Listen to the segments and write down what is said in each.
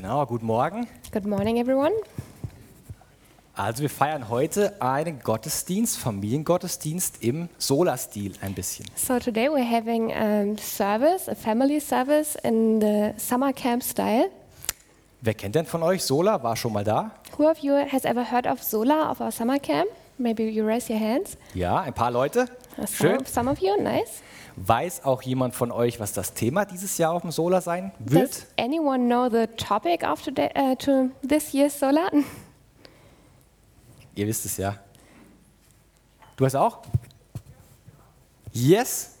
Genau, guten Morgen. Good morning, everyone. Also wir feiern heute einen Gottesdienst, Familiengottesdienst im Sola-Stil ein bisschen. So today we're having a service, a family service in the summer camp style. Wer kennt denn von euch Sola? War schon mal da? Who of you has ever heard of Sola of our summer camp? Maybe you raise your hands. Ja, ein paar Leute. Schön. Some, of you, nice. Weiß auch jemand von euch, was das Thema dieses Jahr auf dem Sola sein wird? Does anyone know the topic of today, uh, to this year's Sola? Ihr wisst es ja. Du hast auch? Yes?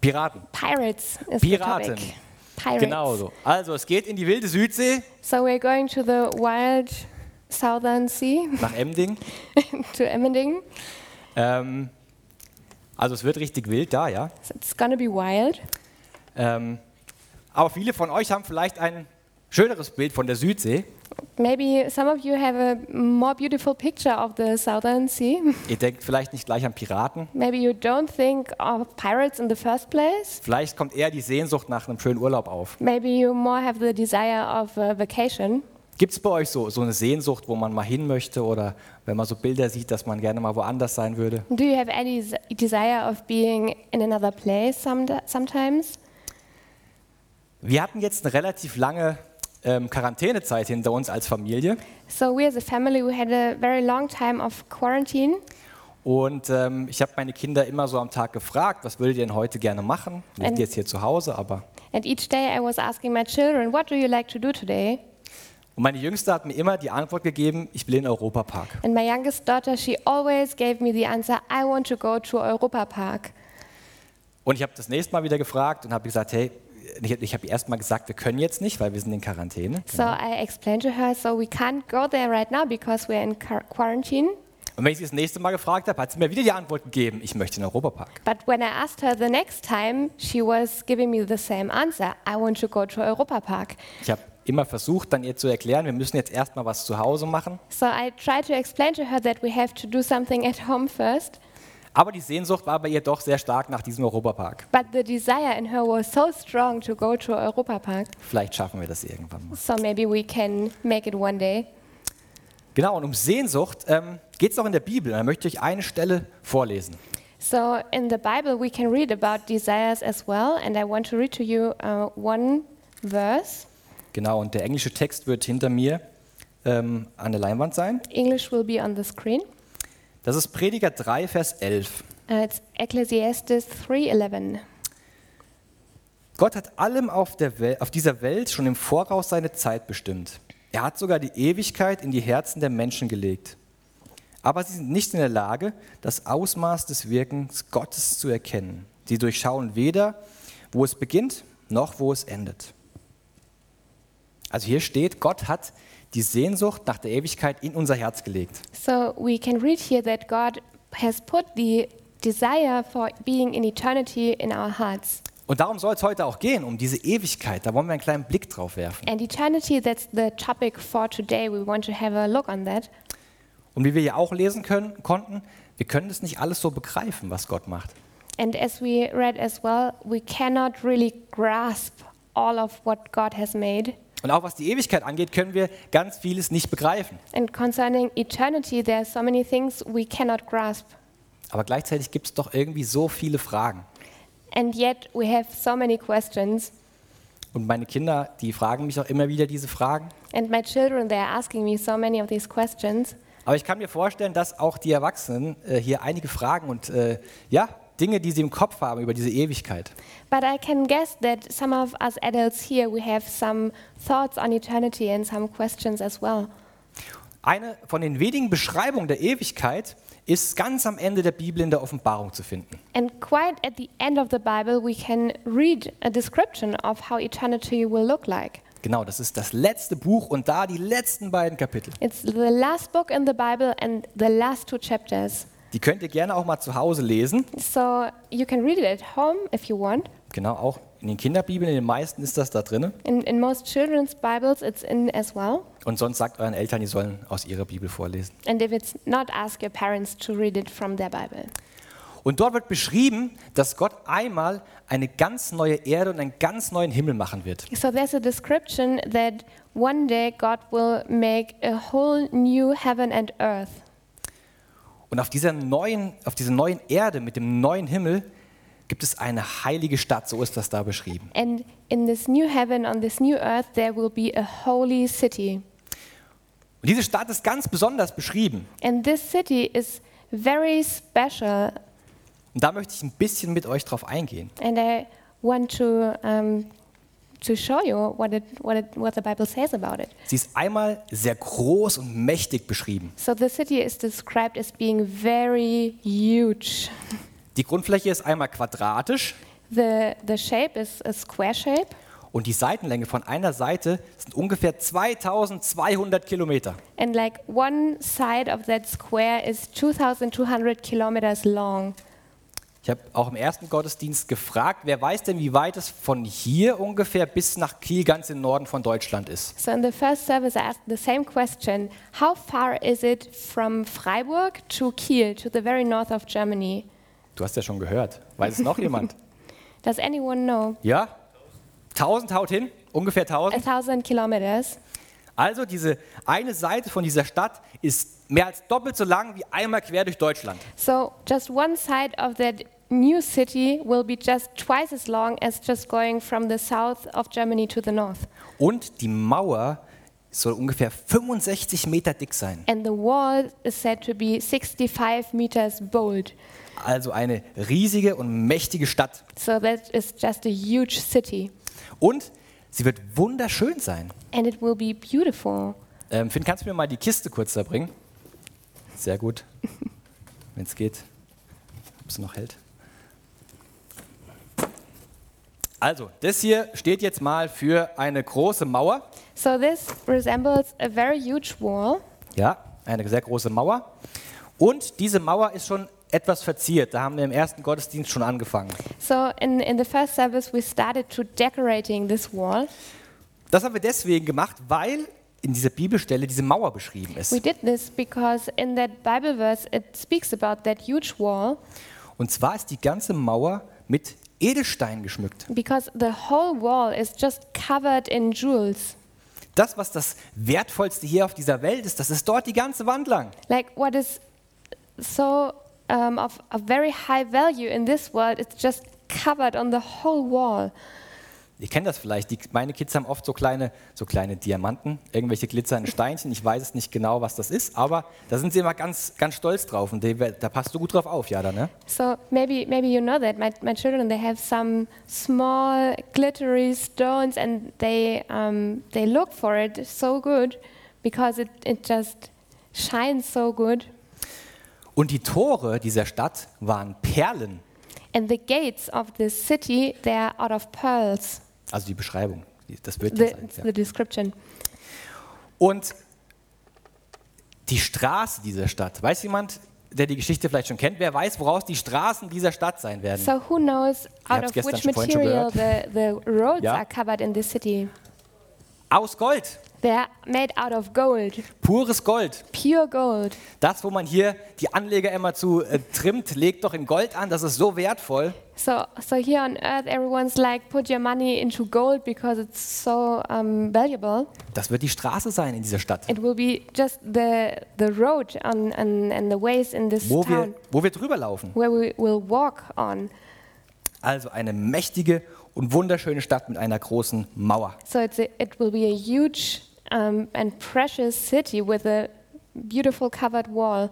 Piraten. Pirates is Piraten. the topic. Pirates. Genau so. Also es geht in die wilde Südsee So we're going to the wild southern sea, nach Emding. to Emmendingen. Ähm, also es wird richtig wild da, ja. It's gonna be wild. Ähm, aber viele von euch haben vielleicht ein schöneres Bild von der Südsee. Maybe some of you have a more beautiful picture of the southern sea. Ihr denkt vielleicht nicht gleich an Piraten. Maybe you don't think of pirates in the first place. Vielleicht kommt eher die Sehnsucht nach einem schönen Urlaub auf. Maybe you more have the desire of a vacation. Gibt es bei euch so, so eine Sehnsucht, wo man mal hin möchte oder wenn man so Bilder sieht, dass man gerne mal woanders sein würde? Do you have any desire of being in another place some, sometimes? Wir hatten jetzt eine relativ lange ähm, Quarantänezeit hinter uns als Familie So we as a family we had a very long time of quarantine. und ähm, ich habe meine Kinder immer so am Tag gefragt, was würdet ihr denn heute gerne machen? Wir sind jetzt hier zu Hause, aber And each day I was asking my children, what do you like to do today? Und meine Jüngste hat mir immer die Antwort gegeben, ich will in den Europapark. And my youngest daughter, she always gave me the answer, I want to go to Europa Park. Und ich habe das nächste Mal wieder gefragt und habe gesagt, hey, ich, ich habe erst mal gesagt, wir können jetzt nicht, weil wir sind in Quarantäne. So I explained to her, so we can't go there right now because we're in quar- quarantine. Und wenn ich sie das nächste Mal gefragt habe, hat sie mir wieder die Antwort gegeben, ich möchte in den Europapark. But when I asked her the next time, she was giving me the same answer. I want to go to Europa Park. Ich habe immer versucht, dann ihr zu erklären, wir müssen jetzt erstmal was zu Hause machen. So I tried to explain to her that we have to do something at home first. Aber die Sehnsucht war bei ihr doch sehr stark nach diesem Europapark. But the desire in her was so strong to go to Europa Park. Vielleicht schaffen wir das irgendwann mal. So maybe we can make it one day. Genau, und um Sehnsucht ähm, geht es auch in der Bibel. Da möchte ich eine Stelle vorlesen. So in the Bible, we can read about desires as well. And I want to read to you uh, one verse. Genau, und der englische Text wird hinter mir ähm, an der Leinwand sein. English will be on the screen. Das ist Prediger 3, Vers 11. Uh, it's Ecclesiastes 3:11. Gott hat allem auf, der Wel auf dieser Welt schon im Voraus seine Zeit bestimmt. Er hat sogar die Ewigkeit in die Herzen der Menschen gelegt. Aber sie sind nicht in der Lage, das Ausmaß des Wirkens Gottes zu erkennen. Sie durchschauen weder, wo es beginnt, noch wo es endet. Also hier steht, Gott hat die Sehnsucht nach der Ewigkeit in unser Herz gelegt. So we can read here that God has put the desire for being in eternity in our hearts. Und darum soll es heute auch gehen, um diese Ewigkeit. Da wollen wir einen kleinen Blick drauf werfen. And eternity, that's the topic for today. We want to have a look on that. Und wie wir ja auch lesen können, konnten, wir können das nicht alles so begreifen, was Gott macht. And as we read as well, we cannot really grasp all of what God has made. Und auch was die Ewigkeit angeht, können wir ganz vieles nicht begreifen. And concerning eternity, there are so many things we cannot grasp. Aber gleichzeitig gibt es doch irgendwie so viele Fragen. And yet we have so many questions. Und meine Kinder, die fragen mich auch immer wieder diese Fragen. And my children, they are asking me so many of these questions. Aber ich kann mir vorstellen, dass auch die Erwachsenen äh, hier einige Fragen und äh, ja, Dinge, die sie im Kopf haben über diese Ewigkeit. But I can guess that some of us adults here, we have some thoughts on eternity and some questions as well. Eine von den wenigen Beschreibungen der Ewigkeit ist ganz am Ende der Bibel in der Offenbarung zu finden. And quite at the end of the Bible, we can read a description of how eternity will look like. Genau, das ist das letzte Buch und da die letzten beiden Kapitel. It's the last book in the Bible and the last two chapters. Die könnt ihr gerne auch mal zu Hause lesen. So you can read it at home if you want. Genau, auch in den Kinderbibeln, in den meisten ist das da drin. In, in most children's Bibles, it's in as well. Und sonst sagt euren Eltern, die sollen aus ihrer Bibel vorlesen. And if it's not, ask your parents to read it from their Bible. Und dort wird beschrieben, dass Gott einmal eine ganz neue Erde und einen ganz neuen Himmel machen wird. So there's a description that one day God will make a whole new heaven and earth. Und auf dieser neuen, auf dieser neuen Erde mit dem neuen Himmel gibt es eine heilige Stadt, so ist das da beschrieben. And in this new heaven, on this new earth, there will be a holy city. Und diese Stadt ist ganz besonders beschrieben. And this city is very special. Und da möchte ich ein bisschen mit euch drauf eingehen. And I want to, um, to show you what, it, what, it, what the Bible says about it. Sie ist einmal sehr groß und mächtig beschrieben. So the city is described as being very huge. Die Grundfläche ist einmal quadratisch The, the shape is a square shape, und die Seitenlänge von einer Seite sind ungefähr 2200 Kilometer. and like one side of that square is 2,200 kilometers long. Ich habe auch im ersten Gottesdienst gefragt, wer weiß denn, wie weit es von hier ungefähr bis nach Kiel ganz im Norden von Deutschland ist. So in the first service, I asked the same question: How far is it from Freiburg to Kiel, to the very north of Germany? Du hast ja schon gehört. Weiß es noch jemand? Does anyone know? Ja? 1000 haut hin? Ungefähr A 1000? thousand kilometers. Also diese eine Seite von dieser Stadt ist mehr als doppelt so lang wie einmal quer durch Deutschland. So just one side of that new city will be just twice as long as just going from the south of Germany to the north. Und die Mauer soll ungefähr 65 Meter dick sein. And the wall is said to be 65 meters bold. Also eine riesige und mächtige Stadt. So that is just a huge city. Und sie wird wunderschön sein. And it will be beautiful. Ähm, Finn, kannst du mir mal die Kiste kurz da bringen? Sehr gut. Wenn es geht. Ob es noch hält. Also, das hier steht jetzt mal für eine große Mauer. So this resembles a very huge wall. Ja, eine sehr große Mauer. Und diese Mauer ist schon etwas verziert. Da haben wir im ersten Gottesdienst schon angefangen. So in, in the first service, we started to decorating this wall. Das haben wir deswegen gemacht, weil in dieser Bibelstelle diese Mauer beschrieben We ist. did this because in that Bible verse, it speaks about that huge wall Und zwar ist die ganze Mauer mit Edelstein geschmückt. because the whole wall is just covered in jewels. Das, was das Wertvollste hier auf dieser Welt ist, das ist dort die ganze Wand lang. Like what is so um, of, of very high value in this world, it's just covered on the whole wall. Ihr kennt das vielleicht, die, meine Kids haben oft so kleine, so kleine Diamanten, irgendwelche glitzernden Steinchen. Ich weiß es nicht genau, was das ist, aber da sind sie immer ganz, ganz stolz drauf und die, da passt du gut drauf auf, ja, da, ne? So maybe maybe you know that my, my children they have some small glittery stones and they um, they look for it so good because it, it just shines so good. Und die Tore dieser Stadt waren Perlen, And the gates of the city they are out of pearls. Also die Beschreibung, das wird The, sein. Ja. the description. Und die Straße dieser Stadt, weiß jemand, der die Geschichte vielleicht schon kennt, wer weiß, woraus die Straßen dieser Stadt sein werden? So who knows out of which material the, the roads Ja. are covered in this city? Aus Gold, They're made out of gold, pures Gold. pure gold. Das, wo man hier die Anleger immer zu äh, trimmt, legt doch in Gold an, das ist so wertvoll. So, so here on earth, everyone's like, put your money into gold because it's so um, valuable. Das wird die Straße sein in dieser Stadt, It will be just the, the road on, on, and the ways in this wo wir, town wo wir drüber laufen. where we will walk on. Also eine mächtige und wunderschöne Stadt mit einer großen Mauer. So it's a, it will be a huge um, and precious city with a beautiful covered wall.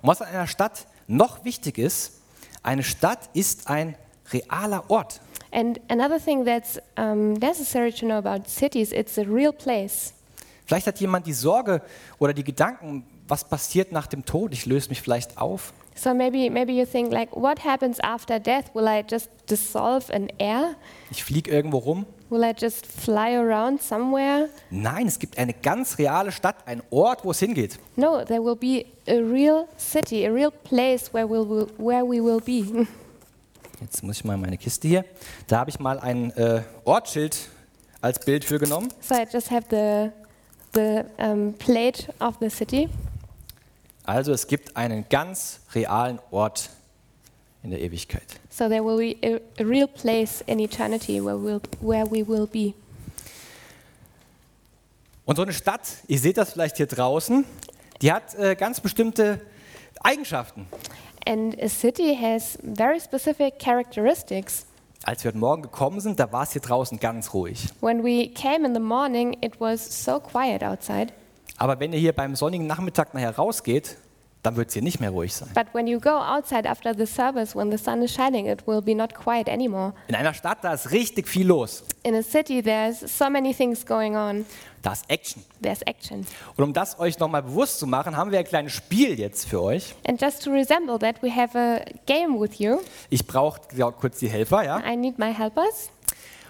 Und was an einer Stadt noch wichtig ist, eine Stadt ist ein realer Ort. And another thing that's um, necessary to know about cities, it's a real place. Vielleicht hat jemand die Sorge oder die Gedanken, was passiert nach dem Tod? Ich löse mich vielleicht auf. So maybe maybe you think like, what happens after death? Will I just dissolve in air? Ich fliege irgendwo rum. Will I just fly around somewhere? Nein, es gibt eine ganz reale Stadt, ein Ort, wo es hingeht. No, there will be a real city, a real place where, we'll, where we will be. Jetzt muss ich mal meine Kiste hier. Da habe ich mal ein äh, Ortsschild als Bild für genommen. so I just have the, the um, plate of the city. Also es gibt einen ganz realen Ort in der Ewigkeit. So there will be a, a real place in eternity where, we'll, where we will be. Und so eine Stadt, ihr seht das vielleicht hier draußen, die hat äh, ganz bestimmte Eigenschaften. And a city has very specific characteristics. Als wir heute Morgen gekommen sind, da war es hier draußen ganz ruhig. When we came in the morning, it was so quiet outside. Aber wenn ihr hier beim sonnigen Nachmittag nachher rausgeht, dann wird es hier nicht mehr ruhig sein. But when you go outside after the service, when the sun is shining, it will be not quiet anymore. In einer Stadt, da ist richtig viel los. In a city, there's so many things going on. Da ist Action. There's action. Und um das euch nochmal bewusst zu machen, haben wir ein kleines Spiel jetzt für euch. And just to resemble that, we have a game with you. Ich brauche kurz die Helfer, ja? I need my helpers.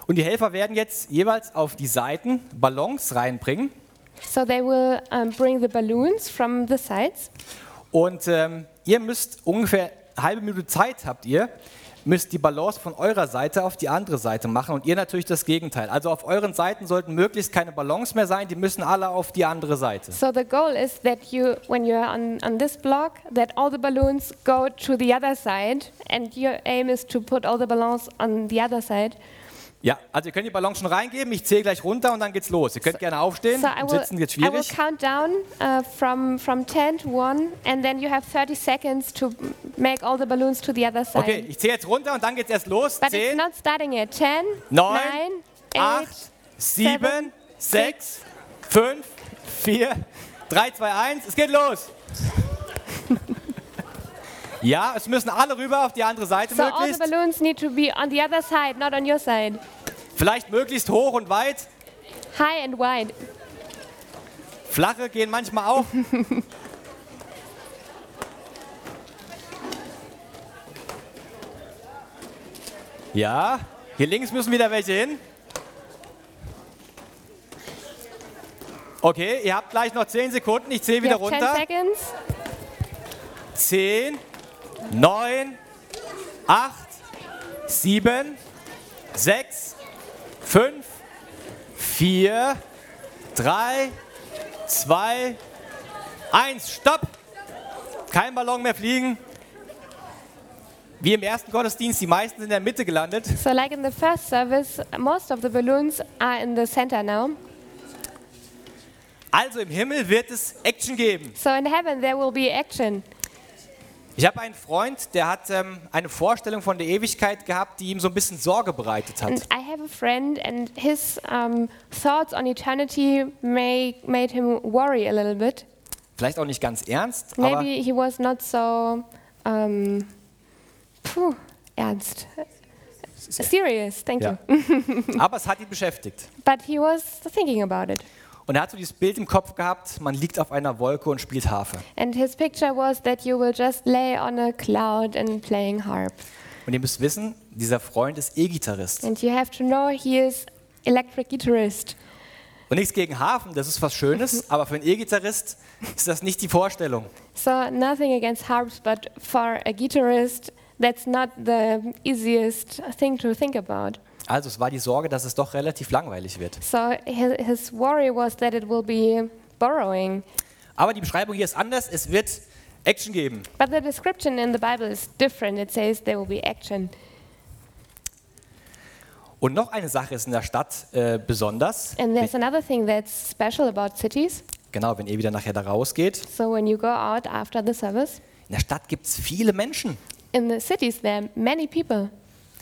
Und die Helfer werden jetzt jeweils auf die Seiten Ballons reinbringen. So they will um, bring the balloons from the sides. Und ähm, ihr müsst ungefähr eine halbe Minute Zeit habt ihr, müsst die Balance von eurer Seite auf die andere Seite machen und ihr natürlich das Gegenteil. Also auf euren Seiten sollten möglichst keine Ballons mehr sein, die müssen alle auf die andere Seite. So the goal is that you, when you're on, on this block, that all the balloons go to the other side, and your aim is to put all the balloons on the other side. Ja, also ihr könnt die Ballons schon reingeben, ich zähle gleich runter und dann geht's los. Ihr könnt gerne aufstehen, So will, Sitzen wird I will schwierig. count down uh, from, from 10 to 1, and then you have 30 seconds to make all the balloons to the other side. Okay, ich zähle jetzt runter und dann geht's erst los. But it's 10, not starting at 10, 9, 9, 8, 7, 6, 5, 4, 3, 2, 1. Es geht los. Ja, es müssen alle rüber auf die andere Seite So all the möglichst. balloons need to be on the other side, not on your side. Vielleicht möglichst hoch und weit. High and wide. Flache gehen manchmal auch. Ja, hier links müssen wieder welche hin. Okay, ihr habt gleich noch 10 Sekunden. Ich zähle wieder have 10 runter. seconds. 10, 9, 8, 7, 6, 5, 4, 3, 2, 1. Stopp! Kein Ballon mehr fliegen. Wie im ersten Gottesdienst, die meisten sind in der Mitte gelandet. So like in the first service, most of the balloons are in the center now. Also im Himmel wird es Action geben. So in heaven there will be action. Ich habe einen Freund, der hat ähm, eine Vorstellung von der Ewigkeit gehabt, die ihm so ein bisschen Sorge bereitet hat. And I have a friend, and his um, thoughts on eternity may made him worry a little bit. Vielleicht auch nicht ganz ernst, aber Maybe he was not so um, phew, ernst. Serious, thank Ja. you. Aber es hat ihn beschäftigt. But he was thinking about it. Und er hat so dieses Bild im Kopf gehabt, man liegt auf einer Wolke und spielt Harfe. And his picture was that you will just lay on a cloud and playing harp. Und ihr müsst wissen, dieser Freund ist E-Gitarrist. And you have to know he is electric guitarist. Und nichts gegen Hafen, das ist was Schönes, aber für einen E-Gitarrist ist das nicht die Vorstellung. So nothing against harps, but for a guitarist, that's not the easiest thing to think about. Also es war die Sorge, dass es doch relativ langweilig wird. So his, his worry was that it will be borrowing. Aber die Beschreibung hier ist anders, es wird Action geben. But the description in the Bible is different. It says there will be action. Und noch eine Sache ist in der Stadt äh, besonders. And there's another thing that's special about cities. Genau, wenn ihr wieder nachher da rausgeht. So when you go out after the service, In der Stadt gibt es viele Menschen. in the cities there are many people.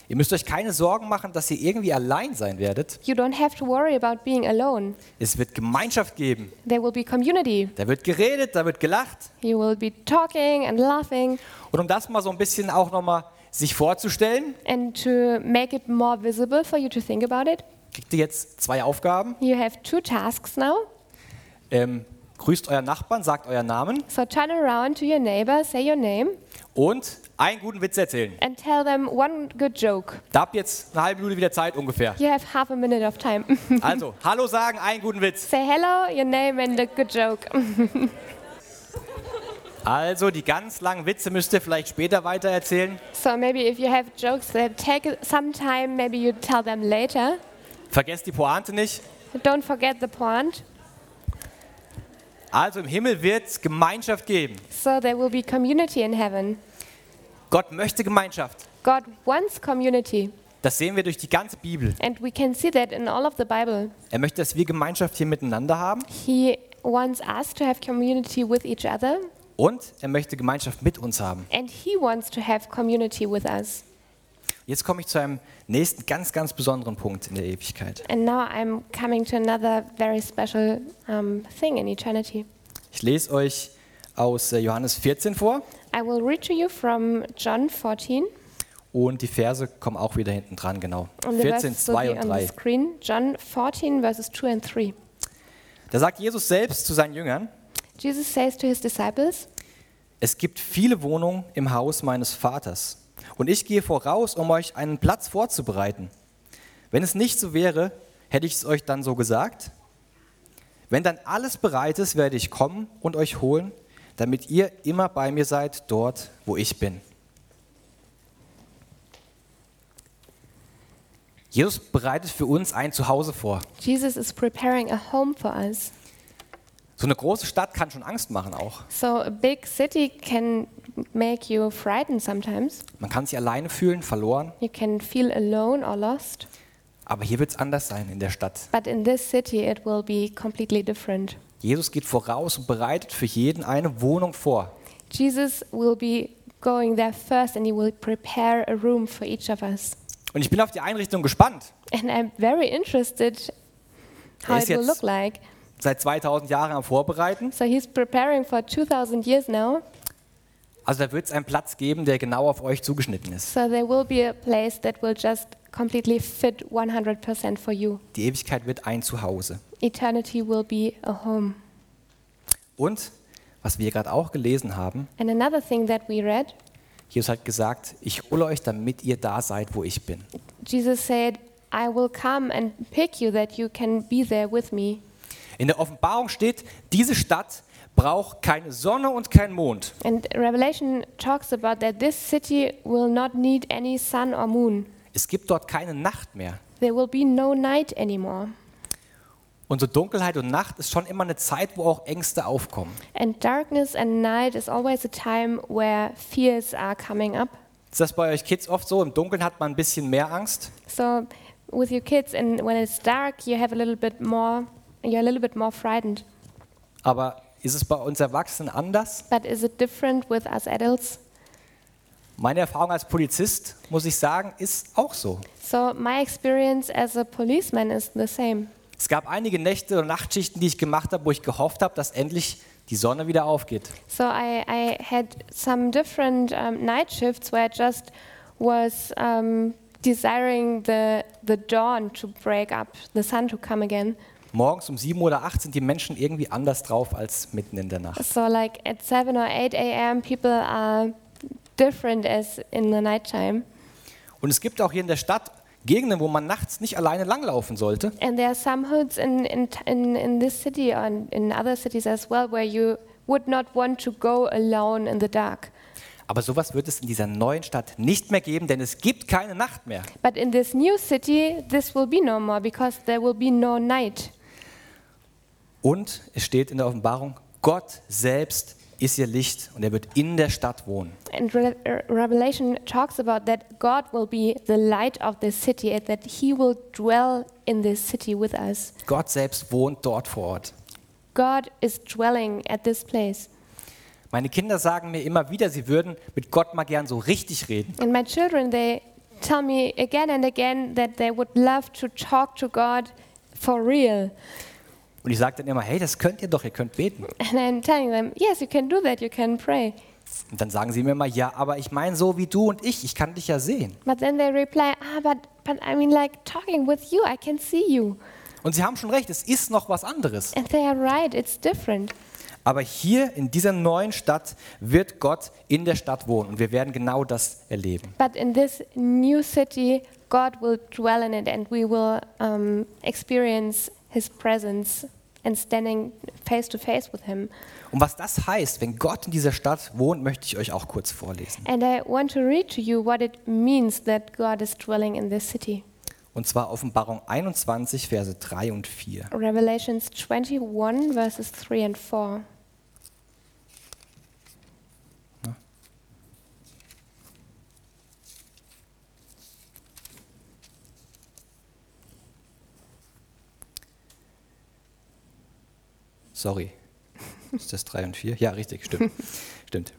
Ihr müsst euch keine Sorgen machen, dass ihr irgendwie allein sein werdet. You don't have to worry about being alone. Es wird Gemeinschaft geben. There will be community. Da wird geredet, da wird gelacht. You will be talking and laughing. Und um das mal so ein bisschen auch nochmal sich vorzustellen, And to make it more visible for you to think about it, kriegt ihr jetzt zwei Aufgaben. you have two tasks now. Ähm, grüßt euren Nachbarn, sagt euren Namen So turn around to your neighbor, say your name, und einen guten Witz erzählen. and tell them one good joke. Da habt ihr jetzt eine halbe Minute wieder Zeit ungefähr. You have half a minute of time. Also, Hallo sagen, einen guten Witz. say hello, your name, and a good joke. Also, die ganz langen Witze müsst ihr vielleicht später weiter erzählen. so maybe if you have jokes that take some time, maybe you tell them later. Vergesst die Pointe nicht. Don't forget the point. Also, im Himmel wird es Gemeinschaft geben. So there will be community in heaven. Gott möchte Gemeinschaft. God wants community. Das sehen wir durch die ganze Bibel. And we can see that in all of the Bible. Er möchte, dass wir Gemeinschaft hier miteinander haben He wants us to have community with each other, und er möchte Gemeinschaft mit uns haben. and He wants to have community with us. Jetzt komme ich zu einem nächsten ganz, ganz besonderen Punkt in der Ewigkeit. And now I'm coming to another very special um, thing in eternity. Ich lese euch aus äh, Johannes 14 vor I will read to you from John 14, und die Verse kommen auch wieder hinten dran, genau. and the 14, verses will 2 be und on the 3. screen. John 14, verses 2 and 3. Da sagt Jesus selbst zu seinen Jüngern, Jesus says to his disciples, es gibt viele Wohnungen im Haus meines Vaters und ich gehe voraus, um euch einen Platz vorzubereiten. Wenn es nicht so wäre, hätte ich es euch dann so gesagt. Wenn dann alles bereit ist, werde ich kommen und euch holen, damit ihr immer bei mir seid, dort, wo ich bin. Jesus bereitet für uns ein Zuhause vor. Jesus is preparing a home for us. So eine große Stadt kann schon Angst machen auch. So a big city can make you frightened sometimes. Man kann sich alleine fühlen, verloren. You can feel alone or lost. Aber hier wird es anders sein in der Stadt. But in this city, it will be completely different. Jesus geht voraus und bereitet für jeden eine Wohnung vor. Jesus will be going there first and he will prepare a room for each of us. Und ich bin auf die Einrichtung gespannt. And I'm very interested how it will look like. Seit 2000 Jahren am Vorbereiten. So he's preparing for 2000 years now. Also da wird es einen Platz geben, der genau auf euch zugeschnitten ist. So there will be a place that will just completely fit 100% for you. Die Ewigkeit wird ein Zuhause. Eternity will be a home. Und, was wir gerade auch gelesen haben, And another thing that we read, Jesus hat gesagt, ich hole euch, damit ihr da seid, wo ich bin. Jesus said, I will come and pick you that you can be there with me. In der Offenbarung steht, diese Stadt braucht keine Sonne und kein Mond. And Revelation talks about that this city will not need any sun or moon. Es gibt dort keine Nacht mehr. There will be no night anymore. Und so Dunkelheit und Nacht ist schon immer eine Zeit, wo auch Ängste aufkommen. And darkness and night is always a time where fears are coming up. Ist das bei euch Kids oft so? Im Dunkeln hat man ein bisschen mehr Angst. So with your kids and when it's dark you have a little bit more you're a little bit more frightened. Aber ist es bei uns Erwachsenen anders? But is it different with us adults? Meine Erfahrung als Polizist, muss ich sagen, ist auch so. So my experience as a policeman is the same. Es gab einige Nächte und Nachtschichten, die ich gemacht habe, wo ich gehofft habe, dass endlich die Sonne wieder aufgeht. So I, I had some different um, night shifts where I just was um, desiring the, the dawn to break up, the sun to come again. Morgens um 7 oder 8 sind die Menschen irgendwie anders drauf als mitten in der Nacht. So like at 7 or 8 a.m. people are different as in the nighttime. Und es gibt auch hier in der Stadt Gegenden, wo man nachts nicht alleine langlaufen sollte. And there are some hoods in, in, in, in this city or in, other cities as well where you would not want to go alone in the dark. Aber sowas wird es in dieser neuen Stadt nicht mehr geben, denn es gibt keine Nacht mehr. But in this new city, this will be no more because there will be no night. Und es steht in der Offenbarung, Gott selbst ist ihr Licht und er wird in der Stadt wohnen. And Re- Re- Revelation talks about that God will be the light of this city and that He will dwell in this city with us. Gott selbst wohnt dort vor Ort. God is dwelling at this place. Meine Kinder sagen mir immer wieder, sie würden mit Gott mal gern so richtig reden. And my children, they tell me again and again that they would love to talk to God for real. Und ich sage dann immer, hey, das könnt ihr doch, ihr könnt beten. And I'm telling them, yes, you can do that, you can pray. Und dann sagen sie mir immer, ja, aber ich meine so wie du und ich, ich kann dich ja sehen. But then they reply, ah, but, but I mean, like talking with you, I can see you. Und sie haben schon recht, es ist noch was anderes. And they are right, it's different. Aber hier in dieser neuen Stadt wird Gott in der Stadt wohnen und wir werden genau das erleben. But in this new city, God will dwell in it and we will um, experience His presence and standing face to face with Him. Und was das heißt, wenn Gott in dieser Stadt wohnt, möchte ich euch auch kurz vorlesen. And I want to read to you what it means that God is dwelling in this city. Und zwar Offenbarung 21, Verse 3 und 4. Revelations 21, verses 3 and 4. Sorry. Ist das 3 und 4? Ja, richtig, stimmt. stimmt.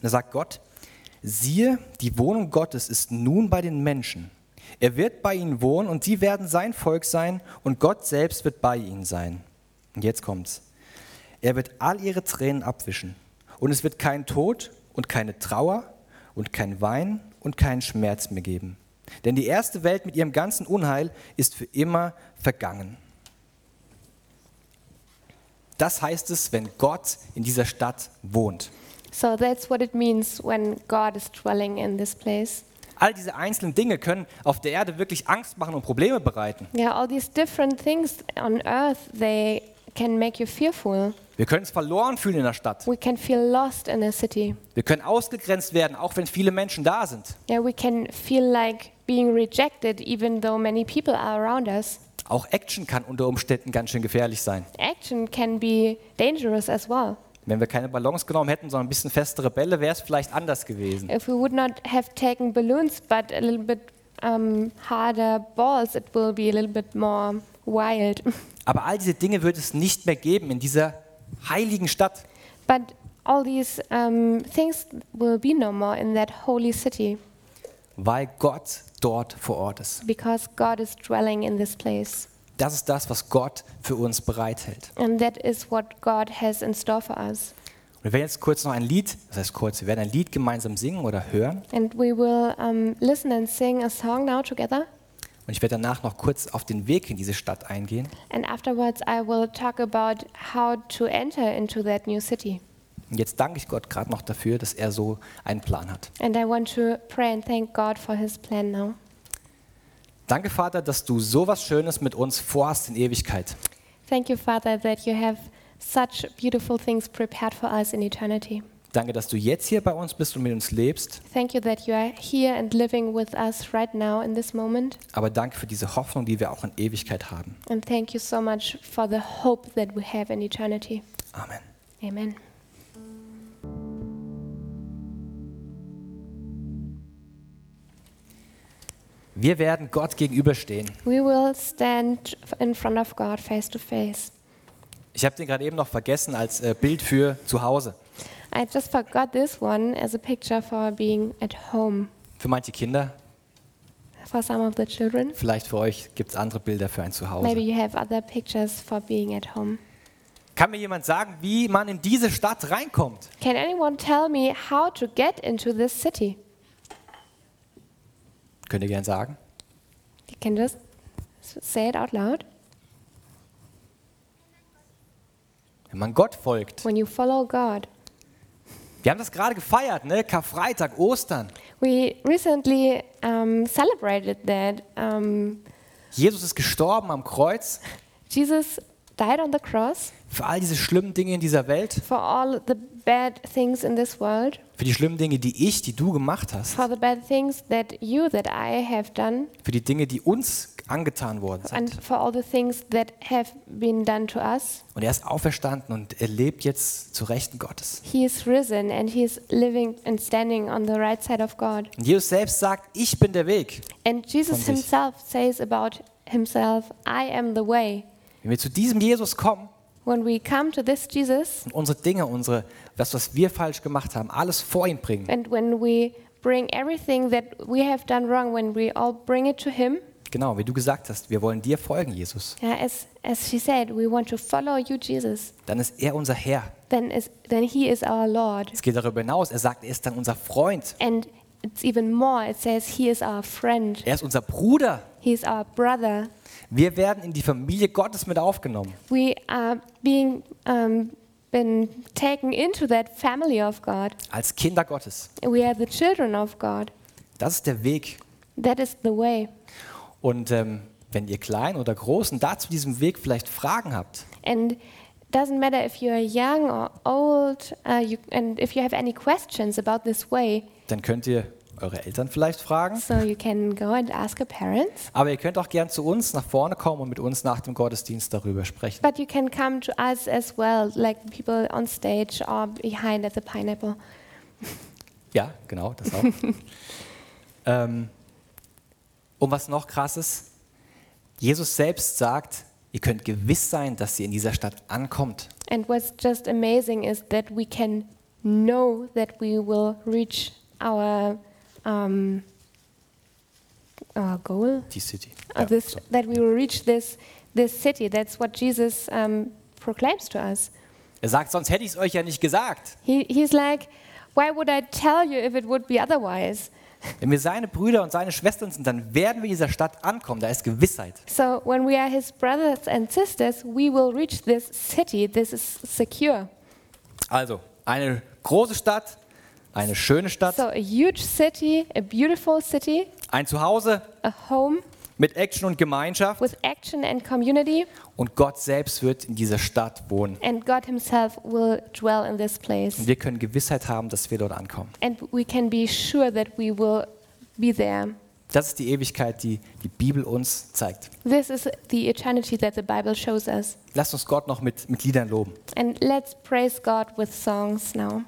Da sagt Gott, siehe, die Wohnung Gottes ist nun bei den Menschen. Er wird bei ihnen wohnen und sie werden sein Volk sein und Gott selbst wird bei ihnen sein. Und jetzt kommt's. Er wird all ihre Tränen abwischen und es wird keinen Tod und keine Trauer und kein Wein und keinen Schmerz mehr geben. Denn die erste Welt mit ihrem ganzen Unheil ist für immer vergangen. Das heißt es, wenn Gott in dieser Stadt wohnt. So that's what it means when God is dwelling in this place. All diese einzelnen Dinge können auf der Erde wirklich Angst machen und Probleme bereiten. Yeah, all these different things on earth, they can make you fearful. Wir können uns verloren fühlen in der Stadt. We can feel lost in a city. Wir können ausgegrenzt werden, auch wenn viele Menschen da sind. Yeah, we can feel like being rejected even though many people are around us. Auch Action kann unter Umständen ganz schön gefährlich sein. Action can be dangerous as well. Wenn wir keine Ballons genommen hätten, sondern ein bisschen festere Bälle, wäre es vielleicht anders gewesen. If we would not have taken balloons but a little bit um, harder balls, it will be a little bit more wild. Aber all diese Dinge wird es nicht mehr geben in dieser heiligen Stadt. but all these um, things will be no more in that holy city weil Gott dort vor Ort ist. because God is dwelling in this place. Das ist das, was Gott für uns bereithält. And that is what God has in store for us. Und wir werden jetzt kurz noch ein Lied, das heißt kurz, wir werden ein Lied gemeinsam singen oder hören. And we will um, listen and sing a song now together. Und ich werde danach noch kurz auf den Weg in diese Stadt eingehen. And afterwards, I will talk about how to enter into that new city. Und jetzt danke ich Gott gerade noch dafür, dass er so einen Plan hat. And I want to pray and thank God for his plan now. Danke, Vater, dass du so was Schönes mit uns vorhast in Ewigkeit. Thank you, Father, that you have such beautiful things prepared for us in eternity. Danke, dass du jetzt hier bei uns bist und mit uns lebst. Thank you that you are here and living with us right now in this moment. Aber danke für diese Hoffnung, die wir auch in Ewigkeit haben. And thank you so much for the hope that we have in eternity. Amen. Amen. Wir werden Gott gegenüberstehen. We will stand in front of God face to face. Ich habe den gerade eben noch vergessen als äh, Bild für zu Hause. I just forgot this one as a picture for being at home. Für manche Kinder, For some of the children, vielleicht für euch gibt es andere Bilder für ein maybe Zuhause. you have other pictures for being at home. Kann mir jemand sagen, wie man in diese Stadt reinkommt? Can anyone tell me how to get into this city? Könnt ihr gern sagen? You can just say it out loud. Wenn man Gott folgt. When you follow God. Wir haben das gerade gefeiert, ne? Karfreitag, Ostern. We recently um, celebrated that um, Jesus ist gestorben am Kreuz Jesus died on the cross für all diese schlimmen Dinge in dieser Welt, for all the bad things in this world, für die schlimmen Dinge, die ich, die du gemacht hast, for the bad things that you, that I have done, für die Dinge, die uns angetan worden and sind. for all the things that have been done to us. Und er ist auferstanden und er lebt jetzt zu Rechten Gottes. He is risen and he is living and standing on the right side of God. Und Jesus selbst sagt, ich bin der Weg. And Jesus himself says about himself, I am the way. Wenn wir zu diesem Jesus kommen When we come to this Jesus, und unsere Dinge, unsere, das, was wir falsch gemacht haben, alles vor ihn bringen, and when we bring everything that we have done wrong, when we all bring it to him, genau, wie du gesagt hast, wir wollen dir folgen, Jesus, yeah, as, as she said, we want to follow you, Jesus, dann ist er unser Herr. then, is, then he is our Lord. Es geht darüber hinaus, er sagt, er ist dann unser Freund, And it's even more, it says he is our friend, er ist unser Bruder. he is our brother. Wir werden in die Familie Gottes mit aufgenommen. We are being um, been taken into that family of God. als Kinder Gottes. We are the children of God. Das ist der Weg. That is the way. Und ähm, wenn ihr klein oder groß und da zu diesem Weg vielleicht Fragen habt, And doesn't matter if you're young or old, uh, you, and if you have any questions about this way, dann könnt ihr eure Eltern vielleicht fragen. so you can go and ask your parents. Aber ihr könnt auch gern zu uns nach vorne kommen und mit uns nach dem Gottesdienst darüber sprechen. But you can come to us as well, like people on stage or behind at the pineapple. Ja, genau, das auch. ähm, und was noch krass ist, Jesus selbst sagt, ihr könnt gewiss sein, dass ihr in dieser Stadt ankommt. And what's just amazing is that we can know that we will reach our um, our goal. Die City. Uh, Ja, this, so. that we will reach this this city. That's what Jesus um, proclaims to us. Er sagt, sonst hätte ich es euch ja nicht gesagt. He, he's like, why would I tell you if it would be otherwise? Wenn wir seine Brüder und seine Schwestern sind, dann werden wir dieser Stadt ankommen. Da ist Gewissheit. So when we are his brothers and sisters, we will reach this city. This is secure. Also, eine große Stadt, eine schöne Stadt, So a huge city, a beautiful city, ein Zuhause a home mit Action und Gemeinschaft with action and community, und Gott selbst wird in dieser Stadt wohnen. and God himself will dwell in this place. Und wir können Gewissheit haben, dass wir dort ankommen. And we can be sure that we will be there. Das ist die Ewigkeit, die die Bibel uns zeigt. This is the eternity that the Bible shows us. Lasst uns Gott noch mit, mit Liedern loben. And let's praise God with songs now.